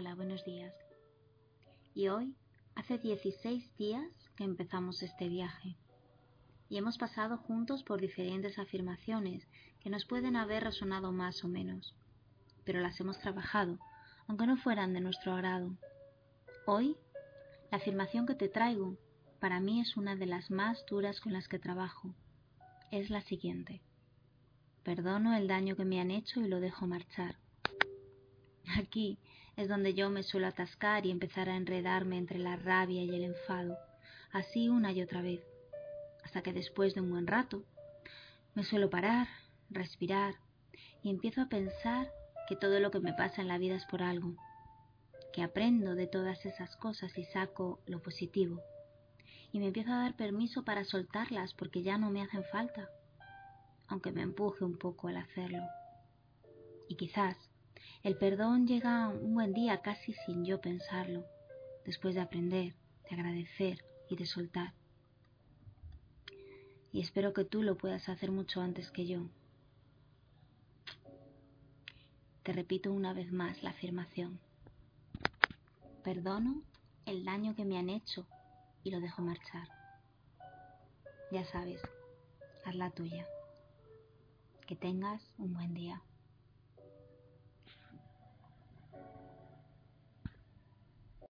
Hola, buenos días. Y hoy hace 16 días que empezamos este viaje. Y hemos pasado juntos por diferentes afirmaciones que nos pueden haber resonado más o menos, pero las hemos trabajado, aunque no fueran de nuestro agrado. Hoy, la afirmación que te traigo para mí es una de las más duras con las que trabajo. Es la siguiente. Perdono el daño que me han hecho y lo dejo marchar. Aquí es donde yo me suelo atascar y empezar a enredarme entre la rabia y el enfado, así una y otra vez, hasta que después de un buen rato me suelo parar, respirar y empiezo a pensar que todo lo que me pasa en la vida es por algo, que aprendo de todas esas cosas y saco lo positivo, y me empiezo a dar permiso para soltarlas porque ya no me hacen falta, aunque me empuje un poco al hacerlo. Y quizás el perdón llega un buen día casi sin yo pensarlo, después de aprender, de agradecer y de soltar. Y espero que tú lo puedas hacer mucho antes que yo. Te repito una vez más la afirmación. Perdono el daño que me han hecho y lo dejo marchar. Ya sabes, haz la tuya. Que tengas un buen día.